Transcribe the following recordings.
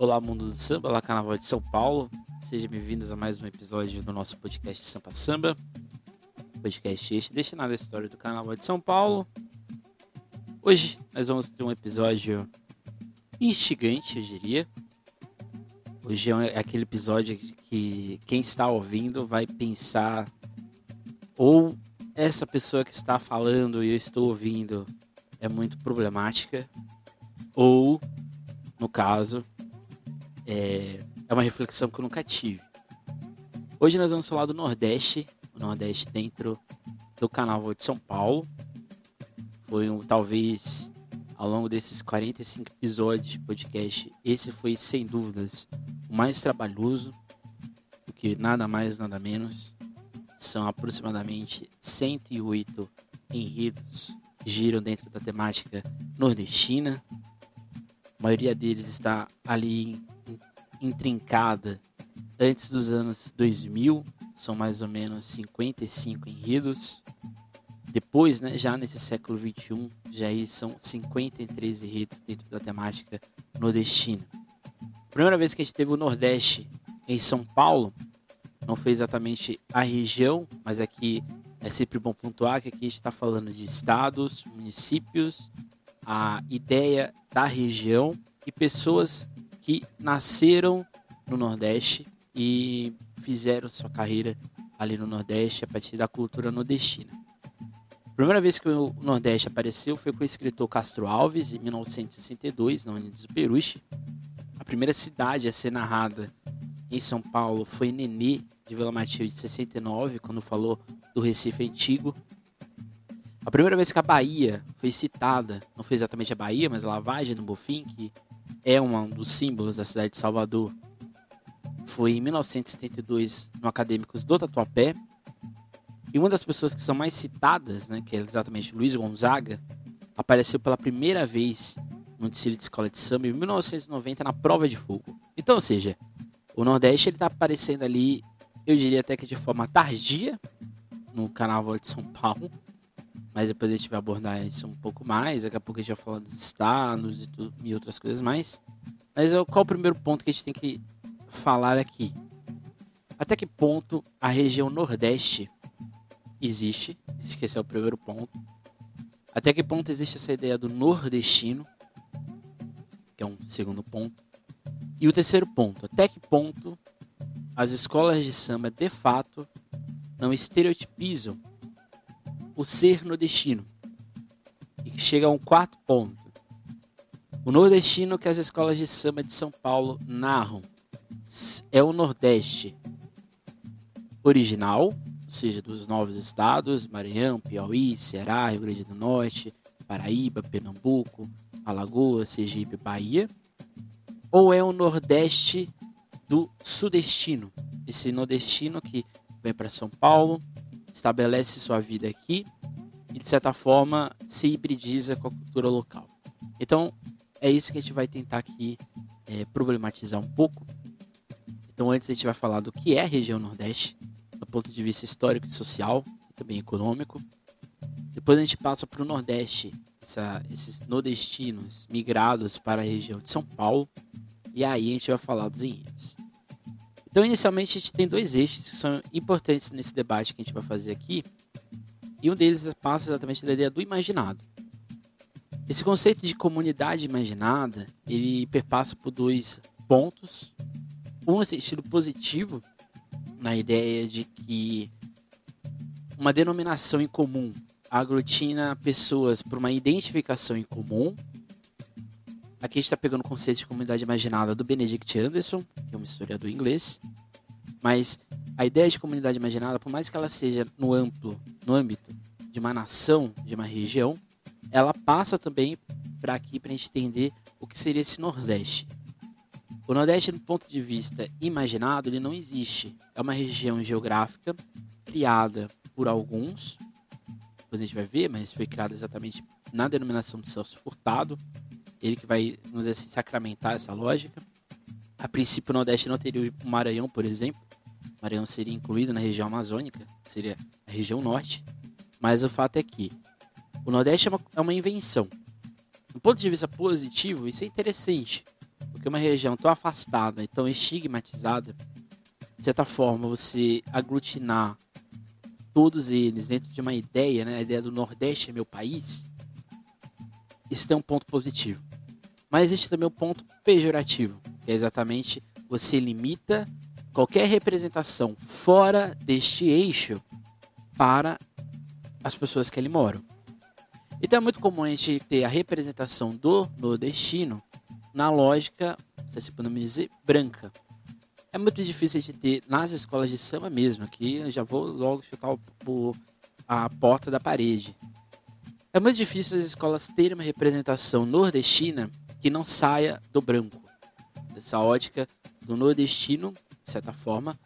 Olá, mundo do samba, olá, Carnaval de São Paulo. Sejam bem-vindos a mais um episódio do nosso podcast Sampa Samba. Podcast este destinado à história do Carnaval de São Paulo. Hoje nós vamos ter um episódio instigante, eu diria. Hoje é aquele episódio que quem está ouvindo vai pensar ou essa pessoa que está falando e eu estou ouvindo é muito problemática, ou, no caso, é, é uma reflexão que eu nunca tive. Hoje nós vamos falar do Nordeste, o Nordeste dentro do canal de São Paulo. Foi um, talvez ao longo desses 45 episódios de podcast, esse foi sem dúvidas o mais trabalhoso, porque nada mais, nada menos. São aproximadamente 108 enredos que giram dentro da temática nordestina. A maioria deles está ali intrincada antes dos anos 2000, são mais ou menos 55 enredos. Depois, né, já nesse século 21, já aí são 53 enredos dentro da temática nordestina. Primeira vez que a gente teve o Nordeste em São Paulo, não foi exatamente a região, mas aqui é sempre bom pontuar que aqui a gente está falando de estados, municípios, a ideia da região e pessoas que nasceram no Nordeste e fizeram sua carreira ali no Nordeste a partir da cultura nordestina. A primeira vez que o Nordeste apareceu foi com o escritor Castro Alves, em 1962, na Unidos do Peruche. A primeira cidade a ser narrada em São Paulo foi Nenê, de Vila Matilde, de 69, quando falou do Recife Antigo. A primeira vez que a Bahia foi citada, não foi exatamente a Bahia, mas a lavagem do Bofim, que é um dos símbolos da cidade de Salvador, foi em 1972 no Acadêmicos do Tatuapé. E uma das pessoas que são mais citadas, né, que é exatamente Luiz Gonzaga, apareceu pela primeira vez no desfile de escola de samba em 1990 na Prova de Fogo. Então, ou seja, o Nordeste ele está aparecendo ali, eu diria até que de forma tardia, no Carnaval de São Paulo. Mas depois a gente vai abordar isso um pouco mais. Daqui a pouco a gente vai falar dos estados e, tudo, e outras coisas mais. Mas qual o primeiro ponto que a gente tem que falar aqui? Até que ponto a região Nordeste existe? Esse é o primeiro ponto. Até que ponto existe essa ideia do nordestino? Que é um segundo ponto. E o terceiro ponto, até que ponto as escolas de samba de fato não estereotipizam o ser nordestino. E que chega a um quarto ponto. O nordestino que as escolas de samba de São Paulo narram é o Nordeste original, ou seja, dos novos estados, Maranhão, Piauí, Ceará, Rio Grande do Norte, Paraíba, Pernambuco, Alagoas, Sergipe, Bahia, ou é o Nordeste do Sudestino, esse nordestino que vem para São Paulo, estabelece sua vida aqui e de certa forma se hibridiza com a cultura local. Então é isso que a gente vai tentar aqui é, problematizar um pouco. Então antes a gente vai falar do que é a região Nordeste, do ponto de vista histórico e social, e também econômico. Depois a gente passa para o Nordeste, essa, esses nordestinos migrados para a região de São Paulo. E aí a gente vai falar dos enredos. Então, inicialmente, a gente tem dois eixos que são importantes nesse debate que a gente vai fazer aqui. E um deles passa exatamente da ideia do imaginado. Esse conceito de comunidade imaginada, ele perpassa por dois pontos. Um no sentido positivo, na ideia de que uma denominação em comum aglutina pessoas por uma identificação em comum Aqui a gente está pegando o conceito de comunidade imaginada do Benedict Anderson, que é um historiador inglês. Mas a ideia de comunidade imaginada, por mais que ela seja no amplo, no âmbito de uma nação, de uma região, ela passa também para aqui para a gente entender o que seria esse Nordeste. O Nordeste, do ponto de vista imaginado, ele não existe. É uma região geográfica criada por alguns, depois a gente vai ver, mas foi criada exatamente na denominação de Celso Furtado, ele que vai, nos assim, sacramentar essa lógica. A princípio, o Nordeste não teria o Maranhão, por exemplo. O Maranhão seria incluído na região amazônica, seria a região norte. Mas o fato é que o Nordeste é uma, é uma invenção. Do ponto de vista positivo, isso é interessante. porque uma região tão afastada e tão estigmatizada, de certa forma, você aglutinar todos eles dentro de uma ideia, né? A ideia do Nordeste é meu país. Isso tem um ponto positivo. Mas existe também um ponto pejorativo, que é exatamente você limita qualquer representação fora deste eixo para as pessoas que ali moram. Então é muito comum a gente ter a representação do nordestino na lógica, se assim podemos dizer, branca. É muito difícil de ter nas escolas de samba mesmo, aqui eu já vou logo chutar o, a porta da parede. É muito difícil as escolas terem uma representação nordestina que não saia do branco. Dessa ótica do nordestino, de certa forma,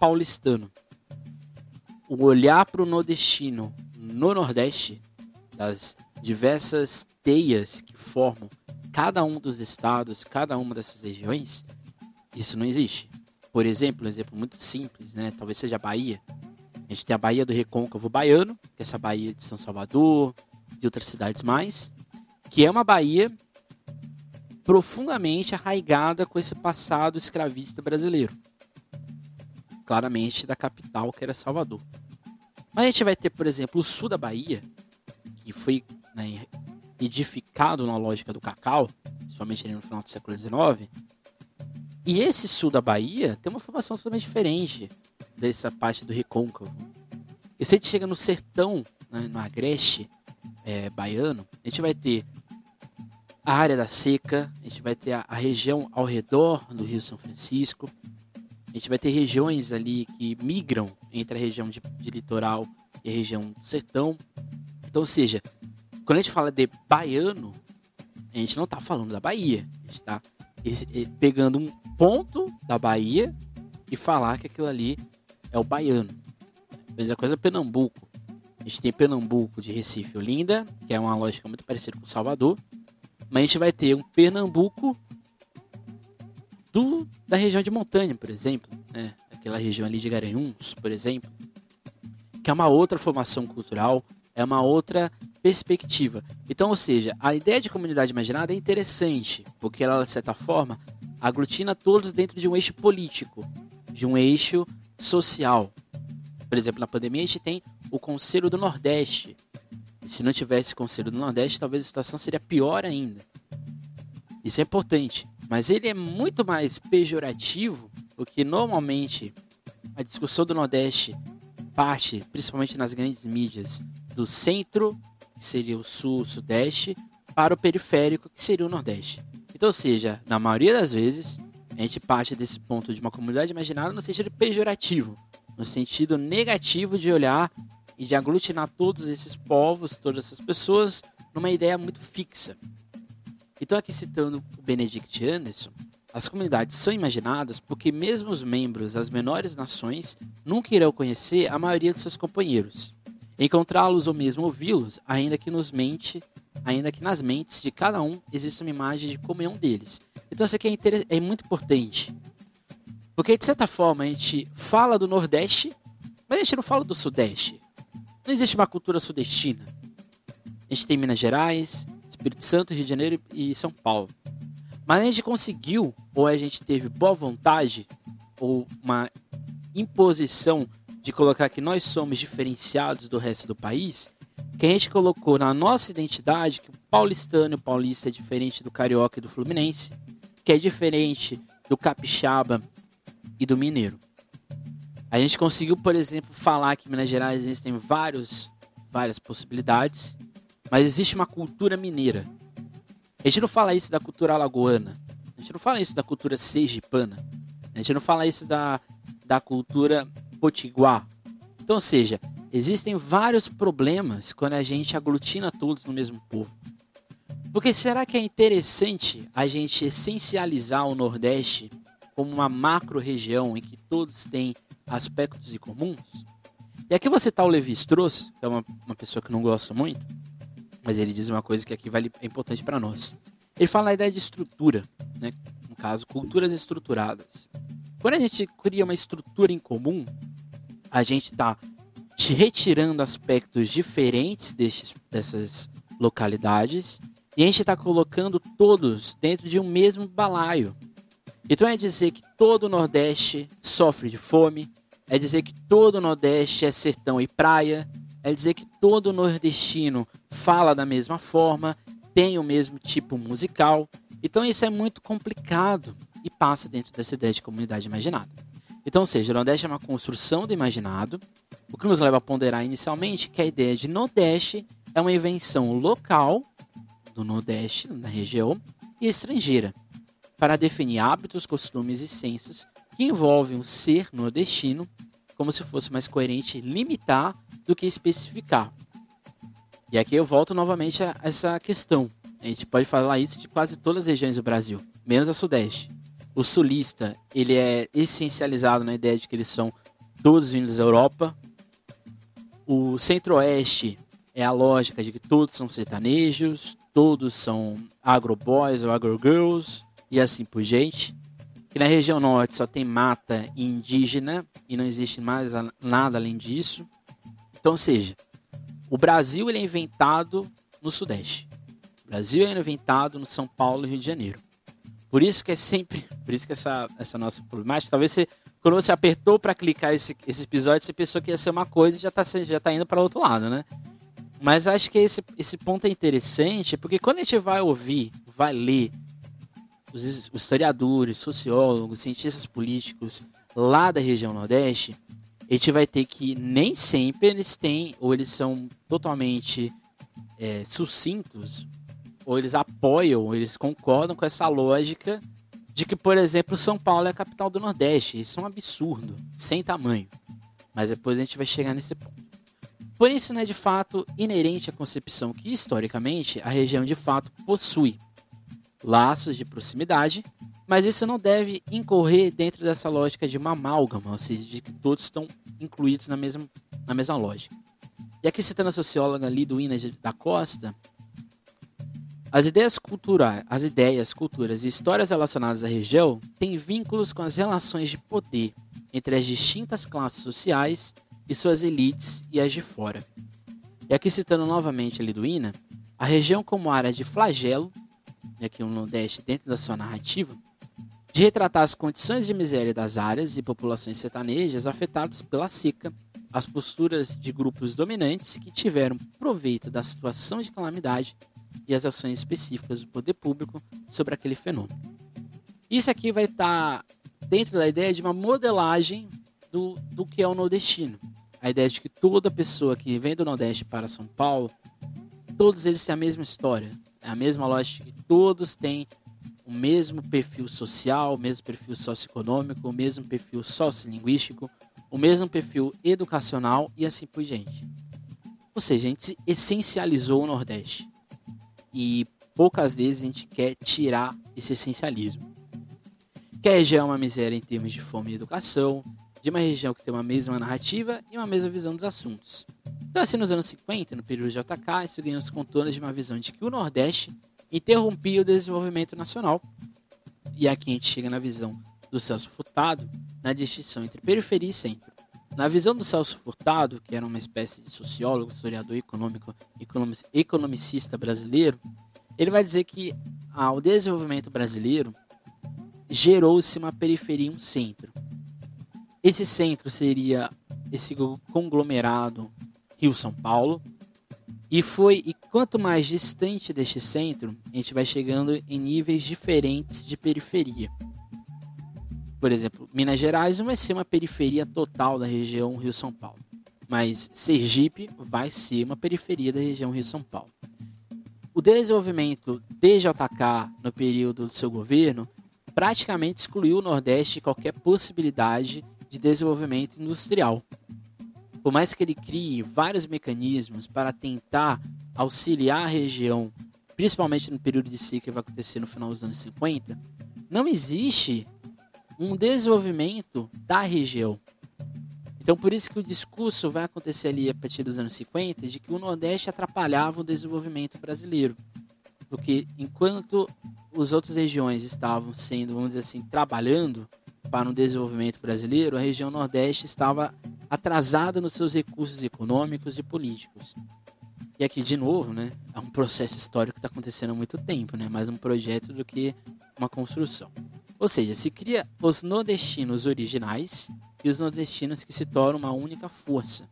paulistano. O olhar para o nordestino no Nordeste das diversas teias que formam cada um dos estados, cada uma dessas regiões, isso não existe. Por exemplo, um exemplo muito simples, né? Talvez seja a Bahia. A gente tem a Bahia do Recôncavo Baiano, que é essa Bahia de São Salvador, de outras cidades mais, que é uma Bahia profundamente arraigada com esse passado escravista brasileiro. Claramente da capital, que era Salvador. Mas a gente vai ter, por exemplo, o sul da Bahia, que foi né, edificado na lógica do cacau, principalmente no final do século XIX. E esse sul da Bahia tem uma formação totalmente diferente dessa parte do recôncavo. E se a gente chega no sertão, né, no agreste é, baiano, a gente vai ter a área da seca, a gente vai ter a, a região ao redor do Rio São Francisco, a gente vai ter regiões ali que migram entre a região de, de litoral e a região do sertão. Então, ou seja, quando a gente fala de baiano, a gente não está falando da Bahia. A gente está pegando um ponto da Bahia e falar que aquilo ali é o baiano. Mesma coisa Pernambuco. A gente tem Pernambuco de Recife Olinda, que é uma lógica muito parecida com Salvador. Mas a gente vai ter um Pernambuco do, da região de montanha, por exemplo. Né? Aquela região ali de Garanhuns, por exemplo que é uma outra formação cultural, é uma outra perspectiva. Então, ou seja, a ideia de comunidade imaginada é interessante, porque ela, de certa forma, aglutina todos dentro de um eixo político, de um eixo social. Por exemplo, na pandemia a gente tem o Conselho do Nordeste. Se não tivesse Conselho do Nordeste, talvez a situação seria pior ainda. Isso é importante. Mas ele é muito mais pejorativo, porque normalmente a discussão do Nordeste parte, principalmente nas grandes mídias, do centro, que seria o sul, o sudeste, para o periférico, que seria o nordeste. Então, ou seja, na maioria das vezes, a gente parte desse ponto de uma comunidade imaginada no sentido pejorativo, no sentido negativo de olhar e de aglutinar todos esses povos, todas essas pessoas, numa ideia muito fixa. Então, aqui citando o Benedict Anderson, as comunidades são imaginadas porque mesmo os membros das menores nações nunca irão conhecer a maioria de seus companheiros. Encontrá-los ou mesmo ouvi-los, ainda que nos mente, ainda que nas mentes de cada um exista uma imagem de comunhão deles. Então isso aqui é, é muito importante. Porque de certa forma a gente fala do Nordeste, mas a gente não fala do Sudeste. Não existe uma cultura sudestina. A gente tem Minas Gerais, Espírito Santo, Rio de Janeiro e São Paulo. Mas a gente conseguiu, ou a gente teve boa vontade, ou uma imposição de colocar que nós somos diferenciados do resto do país, que a gente colocou na nossa identidade que o paulistano e o paulista é diferente do carioca e do fluminense, que é diferente do capixaba e do mineiro. A gente conseguiu, por exemplo, falar que em Minas Gerais existem vários, várias possibilidades, mas existe uma cultura mineira a gente não fala isso da cultura alagoana. A gente não fala isso da cultura sergipana. A gente não fala isso da, da cultura potiguar. Então, ou seja, existem vários problemas quando a gente aglutina todos no mesmo povo. Porque será que é interessante a gente essencializar o Nordeste como uma macro região em que todos têm aspectos em comuns? E aqui você tá o Levi Strauss, que é uma, uma pessoa que não gosto muito, mas ele diz uma coisa que aqui vale, é importante para nós. Ele fala da ideia de estrutura, né? no caso, culturas estruturadas. Quando a gente cria uma estrutura em comum, a gente está retirando aspectos diferentes destes, dessas localidades E a gente está colocando todos dentro de um mesmo balaio. Então é dizer que todo o Nordeste sofre de fome, é dizer que todo o Nordeste é sertão e praia, é dizer que todo nordestino fala da mesma forma, tem o mesmo tipo musical. Então isso é muito complicado e passa dentro dessa ideia de comunidade imaginada. Então, ou seja, o Nordeste é uma construção do imaginado, o que nos leva a ponderar inicialmente que a ideia de Nordeste é uma invenção local do Nordeste, na região, e estrangeira, para definir hábitos, costumes e sensos que envolvem o ser nordestino, como se fosse mais coerente limitar do que especificar. E aqui eu volto novamente a essa questão. A gente pode falar isso de quase todas as regiões do Brasil, menos a Sudeste. O sulista, ele é essencializado na ideia de que eles são todos vindos da Europa. O Centro-Oeste é a lógica de que todos são sertanejos, todos são agroboys ou agrogirls e assim por diante. Que na região norte só tem mata indígena e não existe mais nada além disso. Então, ou seja, o Brasil ele é inventado no Sudeste. O Brasil é inventado no São Paulo e Rio de Janeiro. Por isso que é sempre, por isso que essa, essa nossa problemática, talvez você, quando você apertou para clicar esse, esse episódio, você pensou que ia ser uma coisa e já está já tá indo para outro lado, né? Mas acho que esse, esse ponto é interessante, porque quando a gente vai ouvir, vai ler os, historiadores, sociólogos, cientistas políticos lá da região Nordeste, a gente vai ter que nem sempre eles têm, ou eles são totalmente é, sucintos, ou eles apoiam, ou eles concordam com essa lógica de que, por exemplo, São Paulo é a capital do Nordeste. Isso é um absurdo, sem tamanho. Mas depois a gente vai chegar nesse ponto. Por isso, não é de fato inerente à concepção que, historicamente, a região de fato possui laços de proximidade, mas isso não deve incorrer dentro dessa lógica de uma amálgama, ou seja, de que todos estão incluídos na mesma, na mesma lógica. E aqui citando a socióloga Liduína da Costa, as ideias culturais, as ideias, culturas e histórias relacionadas à região têm vínculos com as relações de poder entre as distintas classes sociais e suas elites e as de fora. E aqui citando novamente a Liduína, a região como área de flagelo, aqui o Nordeste dentro da sua narrativa, de retratar as condições de miséria das áreas e populações sertanejas afetadas pela seca, as posturas de grupos dominantes que tiveram proveito da situação de calamidade e as ações específicas do poder público sobre aquele fenômeno. Isso aqui vai estar dentro da ideia de uma modelagem do, do que é o nordestino a ideia de que toda pessoa que vem do Nordeste para São Paulo, todos eles têm a mesma história, é a mesma lógica que todos têm o mesmo perfil social, o mesmo perfil socioeconômico, o mesmo perfil sociolinguístico, o mesmo perfil educacional e assim por diante. Ou seja, a gente essencializou o Nordeste. E poucas vezes a gente quer tirar esse essencialismo. Que a região é uma miséria em termos de fome e educação, de uma região que tem uma mesma narrativa e uma mesma visão dos assuntos. Então, assim, nos anos 50, no período de JK, isso ganhou os contornos de uma visão de que o Nordeste interrompia o desenvolvimento nacional. E aqui a gente chega na visão do Celso Furtado, na distinção entre periferia e centro. Na visão do Celso Furtado, que era uma espécie de sociólogo, historiador econômico, economicista brasileiro, ele vai dizer que ao desenvolvimento brasileiro gerou-se uma periferia e um centro. Esse centro seria esse conglomerado Rio-São Paulo. E foi e quanto mais distante deste centro, a gente vai chegando em níveis diferentes de periferia. Por exemplo, Minas Gerais não vai ser uma periferia total da região Rio-São Paulo, mas Sergipe vai ser uma periferia da região Rio-São Paulo. O desenvolvimento de JK no período do seu governo praticamente excluiu o Nordeste de qualquer possibilidade de desenvolvimento industrial. Por mais que ele crie vários mecanismos para tentar auxiliar a região, principalmente no período de seca que vai acontecer no final dos anos 50, não existe um desenvolvimento da região. Então, por isso que o discurso vai acontecer ali a partir dos anos 50 de que o Nordeste atrapalhava o desenvolvimento brasileiro. Porque enquanto as outras regiões estavam sendo, vamos dizer assim, trabalhando para o desenvolvimento brasileiro, a região Nordeste estava atrasada nos seus recursos econômicos e políticos. E aqui, de novo, né, é um processo histórico que está acontecendo há muito tempo, né, mais um projeto do que uma construção. Ou seja, se cria os nordestinos originais e os nordestinos que se tornam uma única força,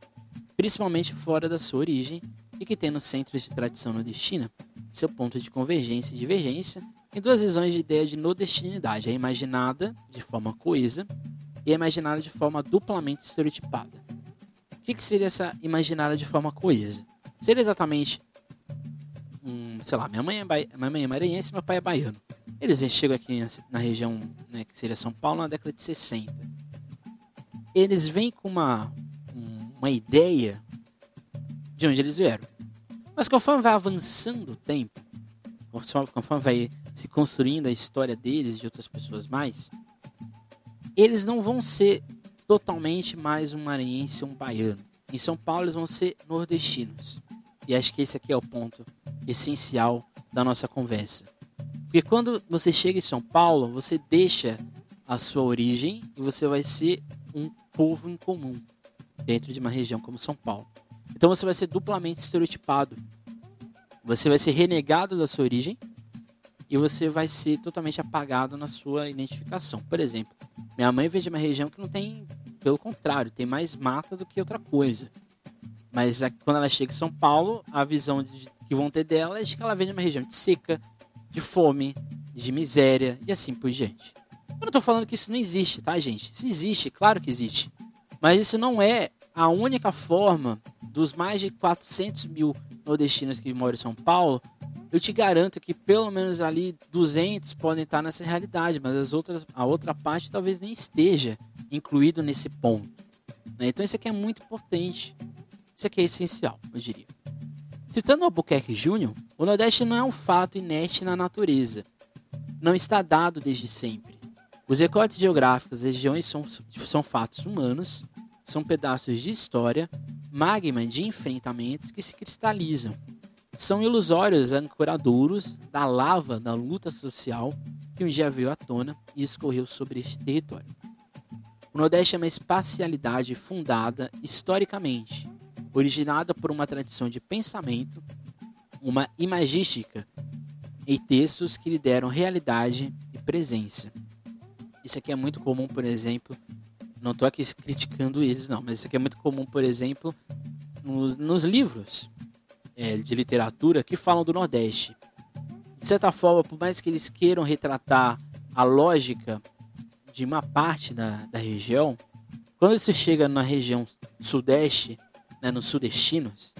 principalmente fora da sua origem e que tem nos centros de tradição nordestina seu ponto de convergência e divergência em duas visões de ideia de nordestinidade, a imaginada de forma coesa e a imaginada de forma duplamente estereotipada. O que, que seria essa imaginada de forma coesa? Seria exatamente um, sei lá, minha mãe é, minha mãe é maranhense e meu pai é baiano. Eles chegam aqui na região né, que seria São Paulo na década de 60. Eles vêm com uma, uma ideia de onde eles vieram. Mas conforme vai avançando o tempo, conforme vai se construindo a história deles e de outras pessoas mais, eles não vão ser totalmente mais um maranhense ou um baiano. Em São Paulo eles vão ser nordestinos. E acho que esse aqui é o ponto essencial da nossa conversa. Porque quando você chega em São Paulo, você deixa a sua origem e você vai ser um povo em comum dentro de uma região como São Paulo. Então você vai ser duplamente estereotipado. Você vai ser renegado da sua origem e você vai ser totalmente apagado na sua identificação. Por exemplo, minha mãe veio de uma região que não tem, pelo contrário, tem mais mata do que outra coisa. Mas quando ela chega em São Paulo, a visão de, que vão ter dela é de que ela vem de uma região de seca, de fome, de miséria e assim por diante. Eu não estou falando que isso não existe, tá, gente? Isso existe, claro que existe. Mas isso não é a única forma dos mais de 400 mil nordestinos que moram em São Paulo. Eu te garanto que pelo menos ali 200 podem estar nessa realidade, mas as outras, a outra parte talvez nem esteja incluído nesse ponto. Né? Então isso aqui é muito importante. Isso aqui é essencial, eu diria. Citando Albuquerque Jr., o Nordeste não é um fato inerte na natureza. Não está dado desde sempre. Os recortes geográficos das regiões são, são fatos humanos, são pedaços de história, magma de enfrentamentos que se cristalizam. São ilusórios ancoradouros da lava da luta social que um dia veio à tona e escorreu sobre este território. O Nordeste é uma espacialidade fundada historicamente originada por uma tradição de pensamento, uma imagística e textos que lhe deram realidade e presença. Isso aqui é muito comum, por exemplo, não estou aqui criticando eles, não, mas isso aqui é muito comum, por exemplo, nos, nos livros é, de literatura que falam do Nordeste. De certa forma, por mais que eles queiram retratar a lógica de uma parte da, da região, quando isso chega na região sudeste, né, nos sudestinos,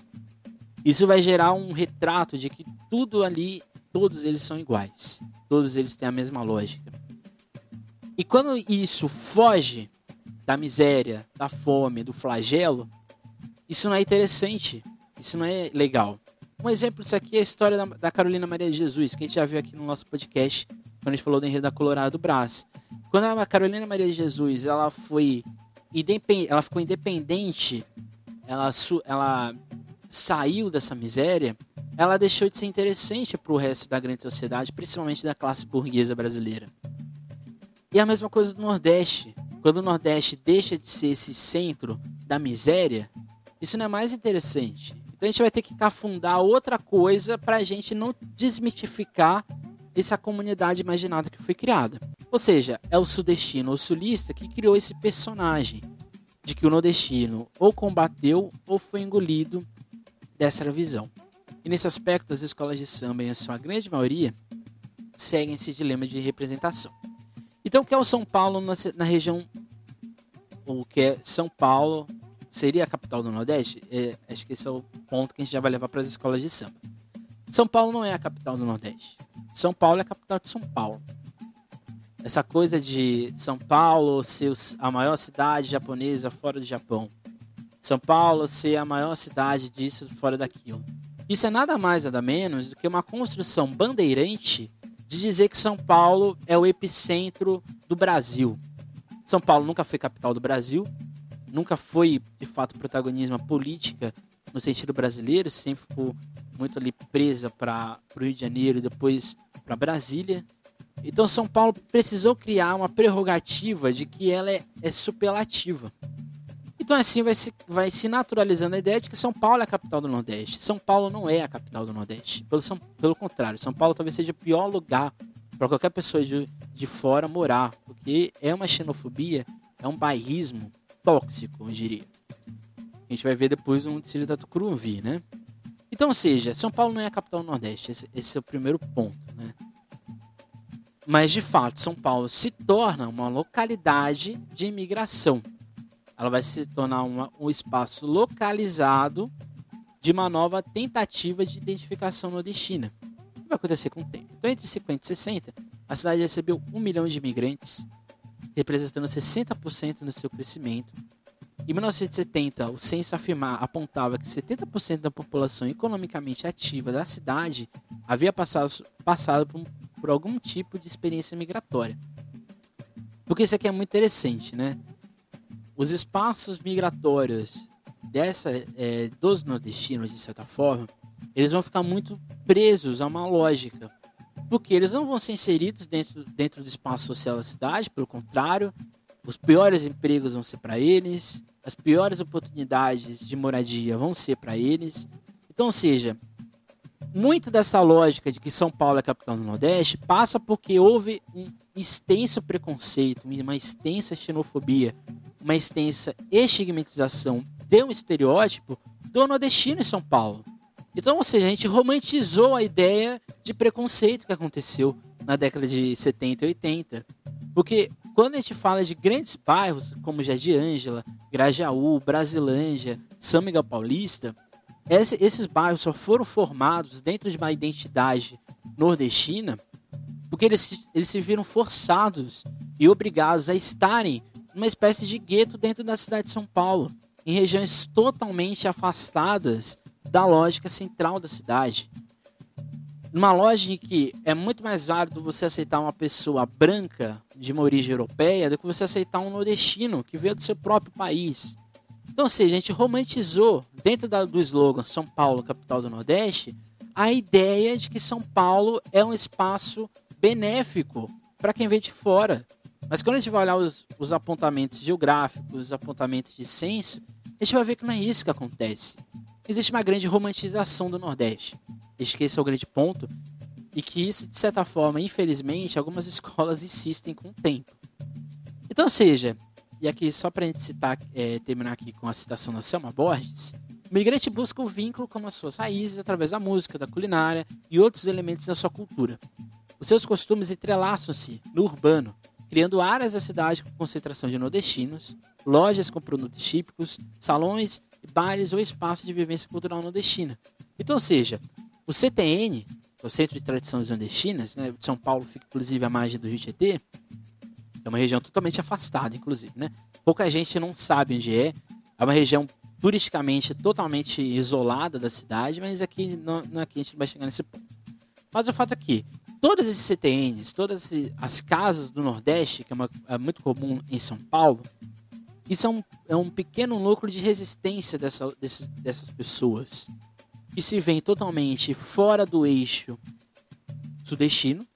isso vai gerar um retrato de que tudo ali, todos eles são iguais. Todos eles têm a mesma lógica. E quando isso foge da miséria, da fome, do flagelo, isso não é interessante. Isso não é legal. Um exemplo disso aqui é a história da, da Carolina Maria de Jesus, que a gente já viu aqui no nosso podcast, quando a gente falou do enredo da Colorado do Brás. Quando a Carolina Maria de Jesus ela foi ela ficou independente ela, ela saiu dessa miséria, ela deixou de ser interessante para o resto da grande sociedade, principalmente da classe burguesa brasileira. E a mesma coisa do Nordeste. Quando o Nordeste deixa de ser esse centro da miséria, isso não é mais interessante. Então a gente vai ter que afundar outra coisa para a gente não desmitificar essa comunidade imaginada que foi criada. Ou seja, é o sudestino ou sulista que criou esse personagem de que o nordestino ou combateu ou foi engolido dessa visão. E nesse aspecto, as escolas de samba, em sua grande maioria, seguem esse dilema de representação. Então, o que é o São Paulo na, na região, o que é São Paulo seria a capital do Nordeste? É, acho que esse é o ponto que a gente já vai levar para as escolas de samba. São Paulo não é a capital do Nordeste. São Paulo é a capital de São Paulo essa coisa de São Paulo ser a maior cidade japonesa fora do Japão. São Paulo ser a maior cidade disso fora daquilo. Isso é nada mais nada menos do que uma construção bandeirante de dizer que São Paulo é o epicentro do Brasil. São Paulo nunca foi capital do Brasil, nunca foi de fato protagonismo política no sentido brasileiro, sempre ficou muito ali presa para o Rio de Janeiro e depois para Brasília. Então São Paulo precisou criar uma prerrogativa de que ela é, é superlativa. Então assim vai se, vai se naturalizando a ideia de que São Paulo é a capital do Nordeste. São Paulo não é a capital do Nordeste. Pelo, São, pelo contrário, São Paulo talvez seja o pior lugar para qualquer pessoa de, de fora morar, porque é uma xenofobia, é um bairrismo tóxico, eu diria. A gente vai ver depois um desfile da Tucuruvi, né? Então, ou seja, São Paulo não é a capital do Nordeste, esse, esse é o primeiro ponto, né? Mas, de fato, São Paulo se torna uma localidade de imigração. Ela vai se tornar uma, um espaço localizado de uma nova tentativa de identificação nordestina. O que vai acontecer com o tempo? Então, entre 50 e 60, a cidade recebeu um milhão de imigrantes, representando 60% no seu crescimento. Em 1970, o censo afirmar, apontava que 70% da população economicamente ativa da cidade havia passado, passado por, por algum tipo de experiência migratória. Porque isso aqui é muito interessante, né? Os espaços migratórios dessa, é, dos nordestinos, de certa forma, eles vão ficar muito presos a uma lógica. Porque eles não vão ser inseridos dentro, dentro do espaço social da cidade, pelo contrário, os piores empregos vão ser para eles, as piores oportunidades de moradia vão ser para eles. Então, ou seja, muito dessa lógica de que São Paulo é capital do Nordeste passa porque houve um extenso preconceito, uma extensa xenofobia, uma extensa estigmatização de um estereótipo do nordestino em São Paulo. Então, ou seja, a gente romantizou a ideia de preconceito que aconteceu na década de 70 e 80. Porque quando a gente fala de grandes bairros como Jardim Ângela, Grajaú, Brasilândia, São Miguel Paulista, esses bairros só foram formados dentro de uma identidade nordestina porque eles, eles se viram forçados e obrigados a estarem numa espécie de gueto dentro da cidade de São Paulo, em regiões totalmente afastadas da lógica central da cidade. Numa lógica em que é muito mais válido você aceitar uma pessoa branca de uma origem europeia do que você aceitar um nordestino que veio do seu próprio país. Então, seja, a gente romantizou, dentro do slogan São Paulo, capital do Nordeste, a ideia de que São Paulo é um espaço benéfico para quem vem de fora. Mas quando a gente vai olhar os, os apontamentos geográficos, os apontamentos de censo, a gente vai ver que não é isso que acontece. Existe uma grande romantização do Nordeste. Acho que esse é o grande ponto. E que isso, de certa forma, infelizmente, algumas escolas insistem com o tempo. Então, seja, e aqui, só para a gente citar, é, terminar aqui com a citação da Selma Borges, o migrante busca o vínculo com as suas raízes através da música, da culinária e outros elementos da sua cultura. Os seus costumes entrelaçam-se no urbano, criando áreas da cidade com concentração de nordestinos, lojas com produtos típicos, salões, bares ou espaços de vivência cultural nordestina. Então, seja, o CTN, é o Centro de Tradições Nordestinas, né, São Paulo, fica inclusive à margem do Rio Tietê, é uma região totalmente afastada, inclusive, né? Pouca gente não sabe onde é. É uma região turisticamente totalmente isolada da cidade, mas aqui não, não aqui a gente vai chegar nesse ponto. Mas o fato é que todas esses CTNs, todas as casas do Nordeste, que é, uma, é muito comum em São Paulo, isso é um, é um pequeno núcleo de resistência dessa, desse, dessas pessoas que se veem totalmente fora do eixo sudestino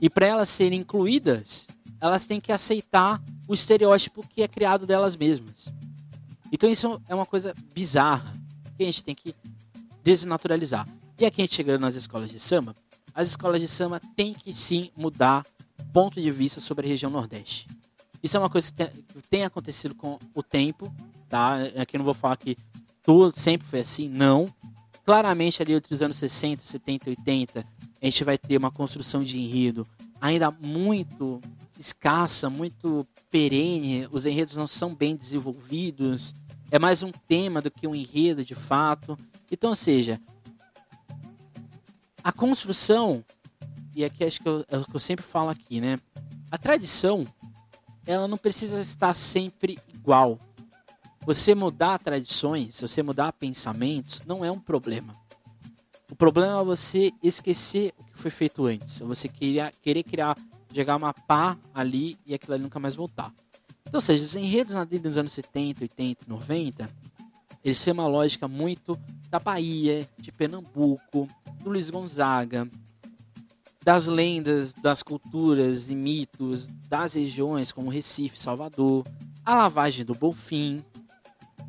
e para elas serem incluídas elas têm que aceitar o estereótipo que é criado delas mesmas. Então isso é uma coisa bizarra que a gente tem que desnaturalizar. E aqui a gente chegando nas escolas de samba, as escolas de samba têm que sim mudar ponto de vista sobre a região Nordeste. Isso é uma coisa que tem, acontecido com o tempo, tá? Aqui não vou falar que tudo sempre foi assim, não. Claramente ali entre os anos 60, 70, 80, a gente vai ter uma construção de enredo ainda muito escassa, muito perene, os enredos não são bem desenvolvidos, é mais um tema do que um enredo de fato. Então, ou seja, a construção, e aqui acho que eu, é o que eu sempre falo aqui, né? A tradição, ela não precisa estar sempre igual. Você mudar tradições, você mudar pensamentos, não é um problema. O problema é você esquecer o que foi feito antes. Você querer, querer criar jogar uma pá ali e aquilo ali nunca mais voltar. Então, ou seja, os enredos nos anos 70, 80, 90, eles têm uma lógica muito da Bahia, de Pernambuco, do Luiz Gonzaga, das lendas, das culturas e mitos das regiões como Recife, Salvador, a lavagem do Bonfim.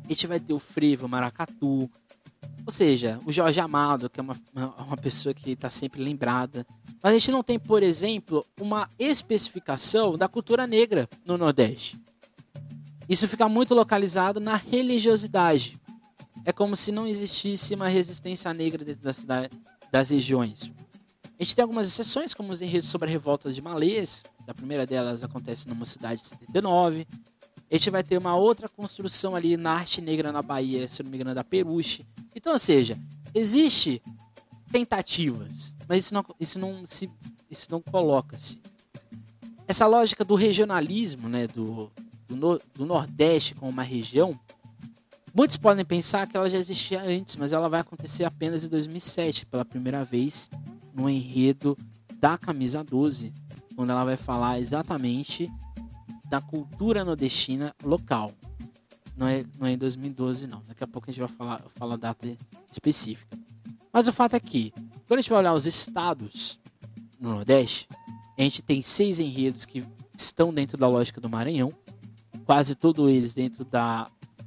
A gente vai ter o frevo, o maracatu, ou seja, o Jorge Amado, que é uma, uma pessoa que está sempre lembrada. Mas a gente não tem, por exemplo, uma especificação da cultura negra no Nordeste. Isso fica muito localizado na religiosidade. É como se não existisse uma resistência negra dentro das regiões. A gente tem algumas exceções, como os enredos sobre a revolta de Malês. A primeira delas acontece numa cidade de 79. A gente vai ter uma outra construção ali na arte negra na Bahia, se não me engano, da Peruche. Então, ou seja, existe tentativas, mas isso não, isso não se isso não coloca-se. Essa lógica do regionalismo, né, do, do, do Nordeste como uma região, muitos podem pensar que ela já existia antes, mas ela vai acontecer apenas em 2007, pela primeira vez no enredo da Camisa 12, quando ela vai falar exatamente da cultura nordestina local. Não é, não é em 2012, não. Daqui a pouco a gente vai falar, falar a data específica. Mas o fato é que, quando a gente vai olhar os estados no Nordeste, a gente tem seis enredos que estão dentro da lógica do Maranhão, quase todos eles dentro da,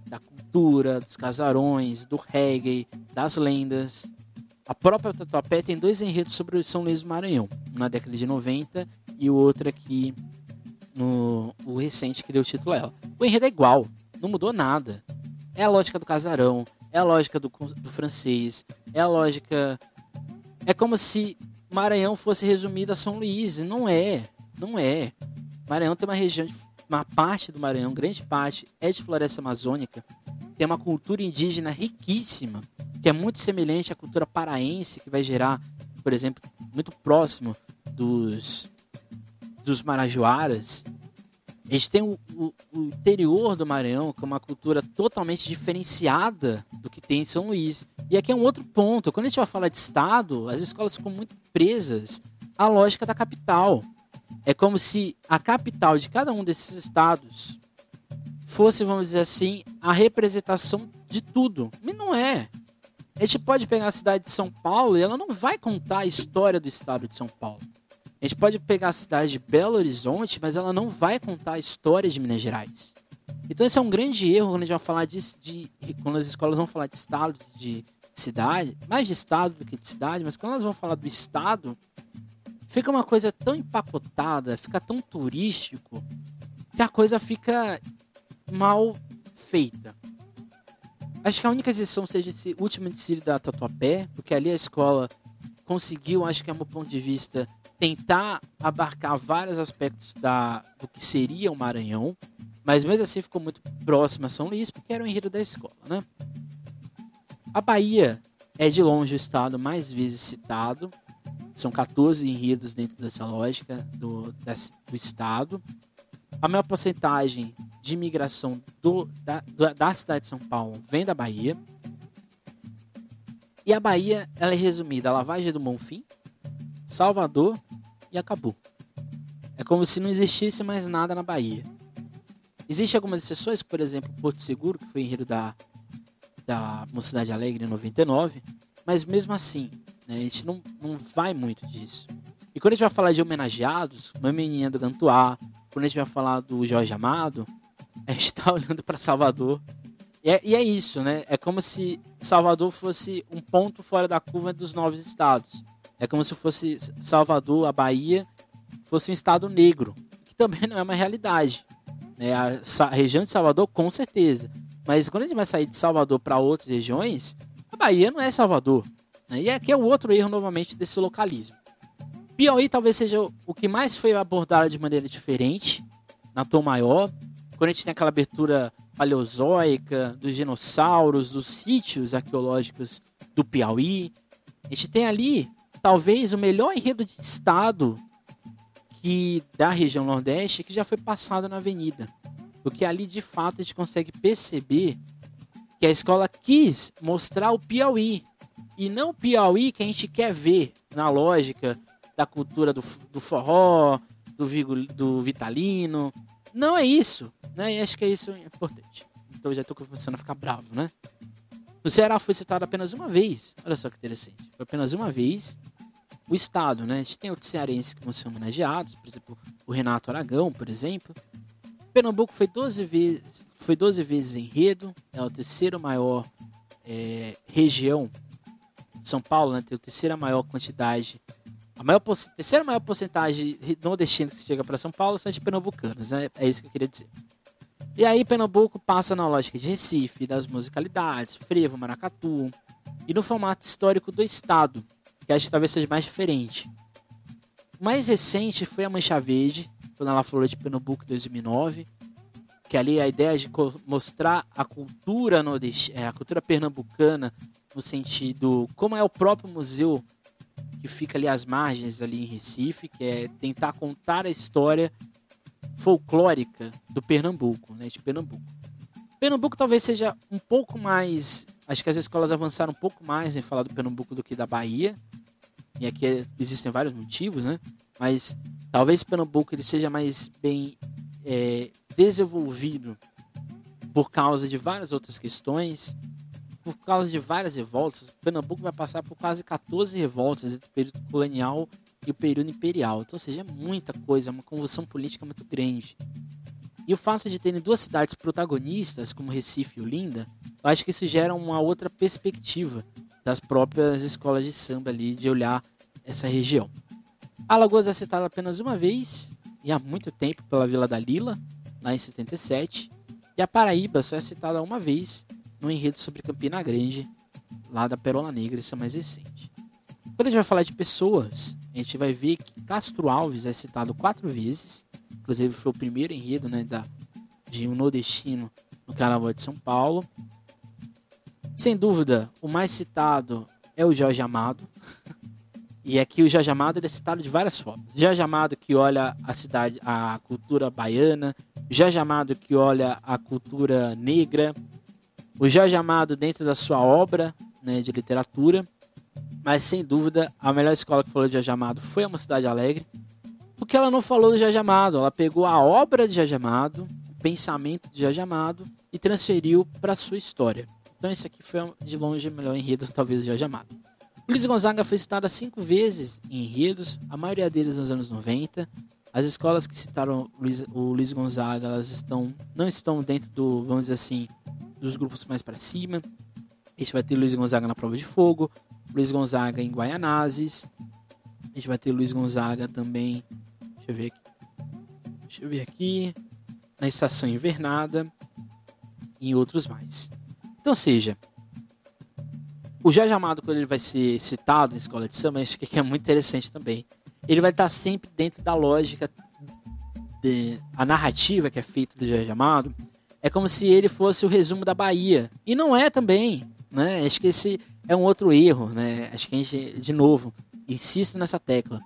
da cultura, dos casarões, do reggae, das lendas. A própria Tatuapé tem dois enredos sobre o São Luís do Maranhão, um na década de 90 e o outro aqui no o recente que deu o título a ela. O enredo é igual, não mudou nada. É a lógica do casarão, é a lógica do, do francês, é a lógica. É como se Maranhão fosse resumido a São Luís. Não é, não é. Maranhão tem uma região, uma parte do Maranhão, grande parte, é de floresta amazônica. Tem uma cultura indígena riquíssima, que é muito semelhante à cultura paraense, que vai gerar, por exemplo, muito próximo dos dos marajoaras, a gente tem o, o, o, interior do Maranhão, que é uma cultura totalmente diferenciada do que tem em São Luís. E aqui é um outro ponto. Quando a gente vai falar de Estado, as escolas ficam muito presas à lógica da capital. É como se a capital de cada um desses estados fosse, vamos dizer assim, a representação de tudo. Mas não é. A gente pode pegar a cidade de São Paulo e ela não vai contar a história do estado de São Paulo. A gente pode pegar a cidade de Belo Horizonte, mas ela não vai contar a história de Minas Gerais. Então esse é um grande erro quando a gente vai falar de, de quando as escolas vão falar de estados, de cidade, mais de estado do que de cidade, mas quando elas vão falar do estado, fica uma coisa tão empacotada, fica tão turístico, que a coisa fica mal feita. Acho que a única exceção seja esse último desfile da Tatuapé, porque ali a escola conseguiu, acho que é meu ponto de vista, tentar abarcar vários aspectos da, do que seria o Maranhão, mas mesmo assim ficou muito próximo a São Luís, porque era o enredo da escola, né? A Bahia é de longe o estado mais vezes citado, são 14 enredos dentro dessa lógica do, do estado. A maior porcentagem de imigração do, da, da cidade de São Paulo vem da Bahia. E a Bahia ela é resumida a Lavagem do Bonfim, Salvador e acabou. É como se não existisse mais nada na Bahia. Existem algumas exceções, por exemplo, Porto Seguro, que foi enredo da, da Mocidade Alegre em 99, mas mesmo assim, né, a gente não, não vai muito disso. E quando a gente vai falar de homenageados, uma menina do Gantuá, quando a gente vai falar do Jorge Amado, a gente está olhando para Salvador. E é, e é, isso, né? É como se Salvador fosse um ponto fora da curva dos novos estados. É como se fosse Salvador, a Bahia, fosse um estado negro, que também não é uma realidade. Né? A, região de Salvador, com certeza. Mas quando a gente vai sair de Salvador para outras regiões, a Bahia não é Salvador. Né? E aqui é o outro erro, novamente, desse localismo. Piauí talvez seja o que mais foi abordado de maneira diferente, na Tom Maior. Quando a gente tem aquela abertura paleozoica, dos dinossauros, dos sítios arqueológicos do Piauí. A gente tem ali talvez o melhor enredo de estado que da região Nordeste que já foi passado na Avenida. Porque ali de fato a gente consegue perceber que a escola quis mostrar o Piauí e não Piauí que a gente quer ver na lógica da cultura do, do forró, do, vigo, do vitalino. Não é isso, né? E acho que é isso importante. Então já estou começando a ficar bravo, né? Ceará foi citado apenas uma vez. Olha só que interessante. Foi apenas uma vez. O Estado, né? A gente tem outros cearenses que vão ser homenageados, por exemplo, o Renato Aragão, por exemplo. Pernambuco foi 12 vezes, foi 12 vezes enredo, é o terceiro maior é, região de São Paulo, né? Tem a terceira maior quantidade, a maior, terceira maior porcentagem nordestina que chega para São Paulo são de pernambucanos, né? É isso que eu queria dizer. E aí Pernambuco passa na lógica de Recife, das musicalidades, frevo, maracatu, e no formato histórico do estado, que acho que talvez seja mais diferente. O mais recente foi a Mancha Verde, quando ela falou de Pernambuco em 2009, que ali a ideia de mostrar a cultura nordestina, é, a cultura pernambucana no sentido como é o próprio museu que fica ali às margens ali em Recife, que é tentar contar a história folclórica do Pernambuco, né, de Pernambuco. Pernambuco talvez seja um pouco mais, acho que as escolas avançaram um pouco mais em falar do Pernambuco do que da Bahia. E aqui existem vários motivos, né? Mas talvez Pernambuco ele seja mais bem é, desenvolvido por causa de várias outras questões, por causa de várias revoltas. Pernambuco vai passar por quase 14 revoltas entre o período colonial e o período imperial. Então, ou seja, é muita coisa, é uma convulsão política muito grande. E o fato de terem duas cidades protagonistas, como Recife e Olinda, eu acho que isso gera uma outra perspectiva das próprias escolas de samba ali, de olhar essa região. Alagoas é citada apenas uma vez, e há muito tempo, pela Vila da Lila, lá em 77. E a Paraíba só é citada uma vez no enredo sobre Campina Grande, lá da Perola Negra, isso é mais recente. Quando a gente vai falar de pessoas, a gente vai ver que Castro Alves é citado quatro vezes, inclusive foi o primeiro enredo né, da, de um nordestino no Carnaval de São Paulo. Sem dúvida, o mais citado é o Jorge Amado. E aqui o Jorge Amado é citado de várias formas. Jorge Amado que olha a cidade, a cultura baiana, Jorge Amado que olha a cultura negra, o Jorge Amado dentro da sua obra né, de literatura. Mas sem dúvida, a melhor escola que falou de Jorge Amado foi a Mocidade Alegre. Porque ela não falou do Jorge Amado, ela pegou a obra de Jorge Amado, o pensamento de Jorge Amado e transferiu para sua história. Então esse aqui foi de longe o melhor enredo, talvez, de Jorge Amado. Luiz Gonzaga foi citado cinco vezes em enredos, a maioria deles nos anos 90. As escolas que citaram Luiz, o Luiz Gonzaga, elas estão, não estão dentro do, vamos dizer assim, dos grupos mais para cima. A gente vai ter Luiz Gonzaga na prova de fogo, Luiz Gonzaga em Guaianazes. A gente vai ter Luiz Gonzaga também, deixa eu ver aqui, deixa eu ver aqui, na estação invernada e outros mais. Então, seja, o Jorge Amado, quando ele vai ser citado em escola de samba, acho que é muito interessante também. Ele vai estar sempre dentro da lógica, de, a narrativa que é feita do Jorge Amado, é como se ele fosse o resumo da Bahia. E não é também, né? Acho que esse é um outro erro, né? Acho que a gente, de novo, insisto nessa tecla.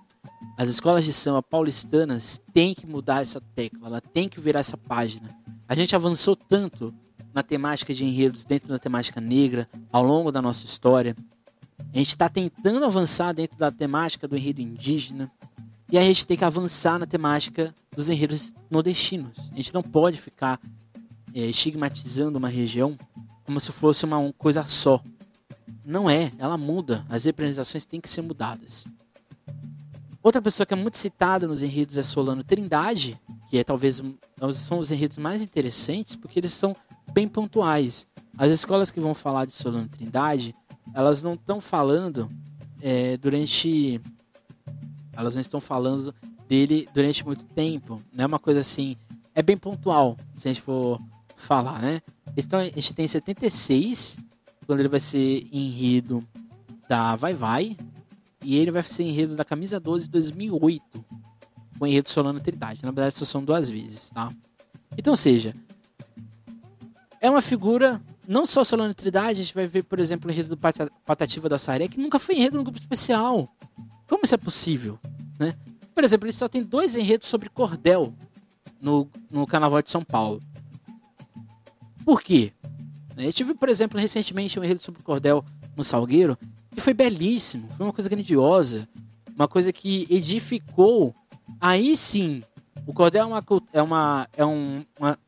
As escolas de samba paulistanas têm que mudar essa tecla, ela tem que virar essa página. A gente avançou tanto na temática de enredos dentro da temática negra ao longo da nossa história. A gente está tentando avançar dentro da temática do enredo indígena. E a gente tem que avançar na temática dos enredos nordestinos. A gente não pode ficar é, estigmatizando uma região como se fosse uma coisa só. Não é, ela muda. As representações têm que ser mudadas. Outra pessoa que é muito citada nos enredos é Solano Trindade, que é talvez são os enredos mais interessantes, porque eles são bem pontuais. As escolas que vão falar de Solano Trindade, elas não estão falando é, durante. Elas não estão falando dele durante muito tempo. Não é uma coisa assim. É bem pontual, se a gente for falar, né? Então, a gente tem 76, quando ele vai ser enredo da Vai Vai. E ele vai ser enredo da Camisa 12 de 2008. Com enredo Solano Trindade. Na verdade, só são duas vezes, tá? Então, seja, é uma figura, não só solenidade, a gente vai ver, por exemplo, o enredo do Patativa da Saré, que nunca foi enredo no grupo especial. Como isso é possível? Né? Por exemplo, ele só tem dois enredos sobre cordel no, no Carnaval de São Paulo. Por quê? Eu tive, por exemplo, recentemente um enredo sobre cordel no Salgueiro, que foi belíssimo, foi uma coisa grandiosa, uma coisa que edificou. Aí sim, o cordel é uma, é uma, é um, uma,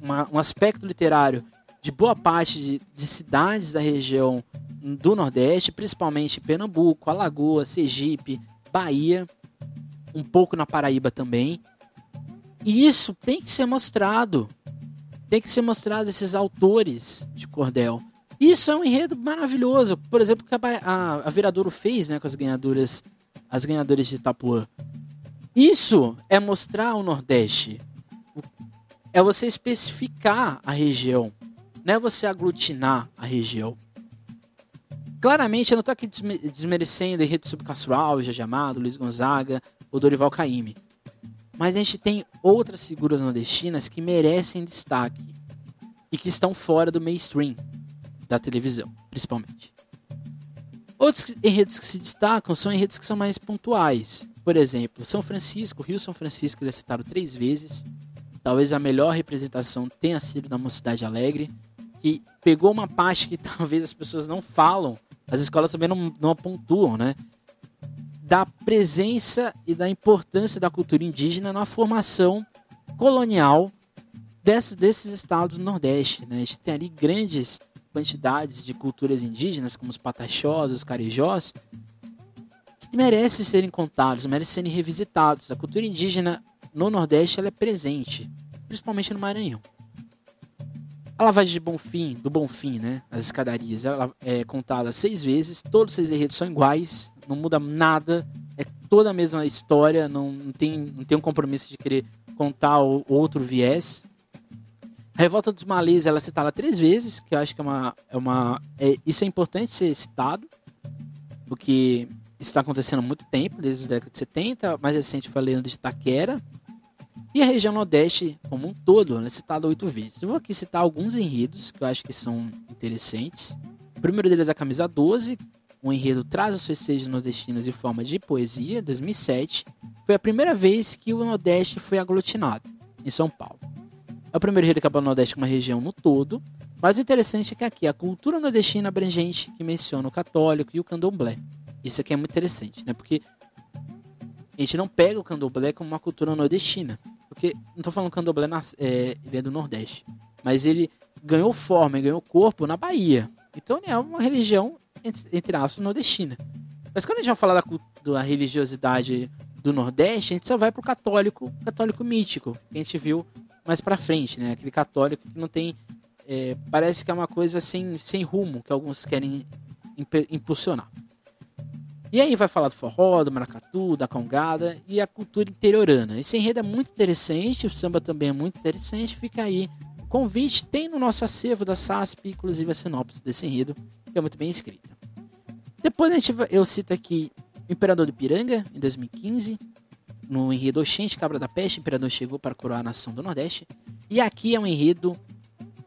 uma, um aspecto literário de boa parte de, de, cidades da região do Nordeste, principalmente Pernambuco, Alagoas, Sergipe, Bahia, um pouco na Paraíba também. E isso tem que ser mostrado. tem que ser mostrado esses autores de cordel. Isso é um enredo maravilhoso. Por exemplo, que a, a, a Viradouro fez né, com as ganhadoras, as ganhadoras de Itapuã. Isso é mostrar o Nordeste. É você especificar a região. Não é você aglutinar a região. Claramente, eu não estou aqui desmerecendo enredo sobre Castro Jorge Amado, Luiz Gonzaga ou Dorival Caymmi. Mas a gente tem outras figuras nordestinas que merecem destaque e que estão fora do mainstream da televisão, principalmente. Outros enredos que se destacam são enredos que são mais pontuais. Por exemplo, São Francisco, Rio São Francisco, ele é citado três vezes. Talvez a melhor representação tenha sido na Mocidade Alegre, que pegou uma parte que talvez as pessoas não falam as escolas também não, não pontuam, né? Da presença e da importância da cultura indígena na formação colonial desses, desses estados do Nordeste. Né? A gente tem ali grandes quantidades de culturas indígenas, como os pataxós, os carijós, que merecem serem contados, merecem serem revisitados. A cultura indígena no Nordeste ela é presente, principalmente no Maranhão. A lavagem de Bonfim, do Bonfim, né? As escadarias, ela é contada seis vezes, todos os enredos são iguais, não muda nada, é toda a mesma história, não, não, tem, não tem um compromisso de querer contar o, outro viés. A Revolta dos Malês, ela é citada três vezes, que eu acho que é uma. É uma é, isso é importante ser citado, porque está acontecendo há muito tempo, desde a década de 70. Mais recente foi a Lenda de Taquera, e a região Nordeste, como um todo, é citada oito vezes. Eu vou aqui citar alguns enredos que eu acho que são interessantes. O primeiro deles é a camisa 12. O enredo traz os festejos nordestinos em forma de poesia, 2007. Foi a primeira vez que o Nordeste foi aglutinado, em São Paulo. É o primeiro enredo que acaba o Nordeste como uma região no todo. Mas o interessante é que aqui a cultura nordestina abrangente que menciona o católico e o candomblé. Isso aqui é muito interessante, né? Porque a gente não pega o candomblé como uma cultura nordestina. Porque, não tô falando que o candomblé é, ele é do Nordeste. Mas ele ganhou forma, ganhou corpo na Bahia. Então ele é uma religião, entre, entre aspas, nordestina. Mas quando a gente vai falar da, da religiosidade do Nordeste, a gente só vai pro católico, católico mítico, que a gente viu mais pra frente, né? Aquele católico que não tem. É, parece que é uma coisa sem, sem rumo que alguns querem impulsionar. E aí vai falar do forró, do maracatu, da congada e a cultura interiorana. Esse enredo é muito interessante, o samba também é muito interessante, fica aí. O convite tem no nosso acervo da SASP, inclusive a sinopse desse enredo, que é muito bem escrita. Depois a gente, eu cito aqui Imperador do Piranga, em 2015, no enredo Oxente, Cabra da Peste, o Imperador chegou para coroar a nação do Nordeste. E aqui é um enredo,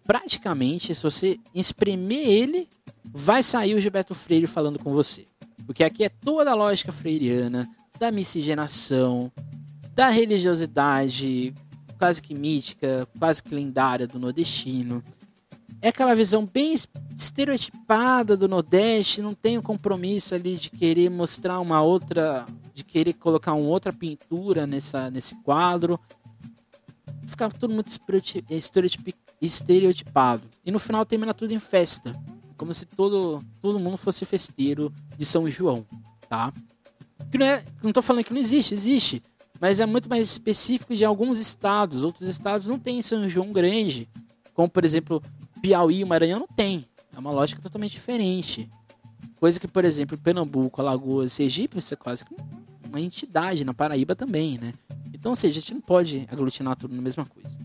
praticamente, se você espremer ele, vai sair o Gilberto Freire falando com você. Porque aqui é toda a lógica freiriana, da miscigenação, da religiosidade quase que mítica, quase que lendária do nordestino. É aquela visão bem estereotipada do Nordeste, não tem o compromisso ali de querer mostrar uma outra, de querer colocar uma outra pintura nessa, nesse quadro. Fica tudo muito estereotipado. E no final termina tudo em festa como se todo, todo mundo fosse festeiro de São João, tá? Que não, é, não tô falando que não existe, existe, mas é muito mais específico de alguns estados. Outros estados não têm São João grande, como por exemplo Piauí e Maranhão não tem. É uma lógica totalmente diferente. Coisa que, por exemplo, Pernambuco, Alagoas, Sergipe, você é quase uma entidade na Paraíba também, né? Então, ou seja, a gente não pode aglutinar tudo na mesma coisa.